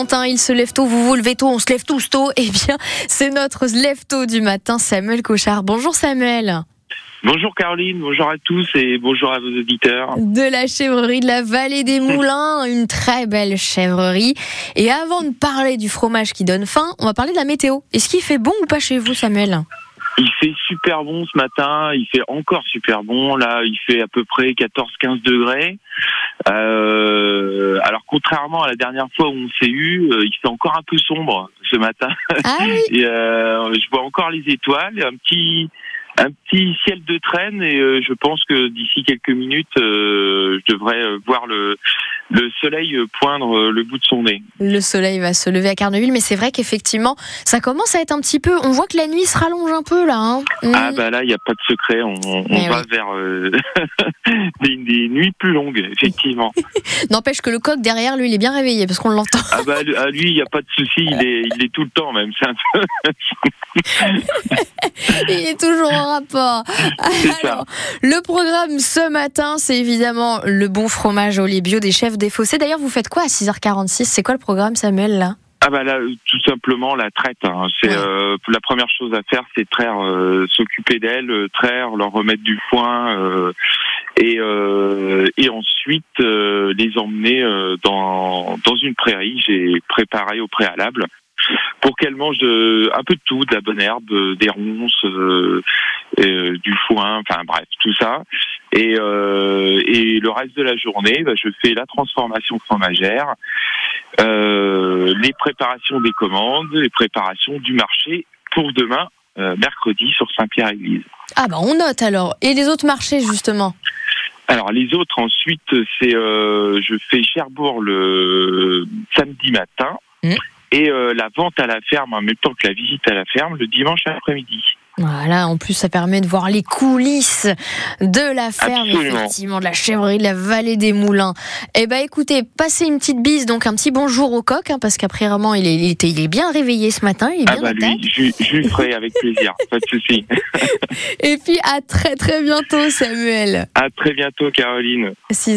Il se lève tôt, vous vous levez tôt, on se lève tous tôt. Eh bien, c'est notre lève tôt du matin, Samuel Cochard. Bonjour Samuel. Bonjour Caroline, bonjour à tous et bonjour à vos auditeurs. De la chèvrerie de la vallée des Moulins, une très belle chèvrerie. Et avant de parler du fromage qui donne faim, on va parler de la météo. Est-ce qu'il fait bon ou pas chez vous, Samuel? Il fait super bon ce matin, il fait encore super bon. Là, il fait à peu près 14-15 degrés. Euh, contrairement à la dernière fois où on s'est eu, euh, il fait encore un peu sombre ce matin. Ah oui Et euh, je vois encore les étoiles, un petit un petit ciel de traîne et euh, je pense que d'ici quelques minutes, euh, je devrais voir le le soleil poindre le bout de son nez. Le soleil va se lever à Carneville, mais c'est vrai qu'effectivement, ça commence à être un petit peu. On voit que la nuit se rallonge un peu là. hein. Mm. Ah bah là, il n'y a pas de secret, on, va vers euh, des, des nuits plus longues, effectivement. N'empêche que le coq derrière lui, il est bien réveillé parce qu'on l'entend. Ah bah à lui, il n'y a pas de souci, il est, il est tout le temps même. Il est toujours en rapport. Alors, le programme ce matin, c'est évidemment le bon fromage au lait bio des chefs des fossés. D'ailleurs, vous faites quoi à 6h46 C'est quoi le programme, Samuel là? Ah bah là, euh, tout simplement la traite. hein. C'est Ouais. euh, la première chose à faire, c'est traire, euh, s'occuper d'elles, traire, leur remettre du foin euh, et et ensuite les emmener dans dans une prairie. J'ai préparé au préalable pour qu'elles mangent euh, un peu de tout, de la bonne herbe, euh, des ronces, euh, euh, du foin, enfin bref, tout ça. Et, euh, et le reste de la journée, bah, je fais la transformation fromagère, les préparations des commandes, les préparations du marché pour demain, mercredi, sur Saint-Pierre-Église. Ah bah on note alors. Et les autres marchés justement? Alors les autres ensuite, c'est je fais Cherbourg le samedi matin Mhm. Et euh, la vente à la ferme en même temps que la visite à la ferme le dimanche après-midi. Voilà, en plus ça permet de voir les coulisses de la ferme, Absolument. effectivement, de la chèvrerie, de la vallée des moulins. Eh ben écoutez, passez une petite bise, donc un petit bonjour au coq, hein, parce il est, il, était, il est bien réveillé ce matin, il est Ah bien bah lui, je, je lui ferai avec plaisir, pas de souci. Et puis à très très bientôt Samuel. À très bientôt Caroline. 6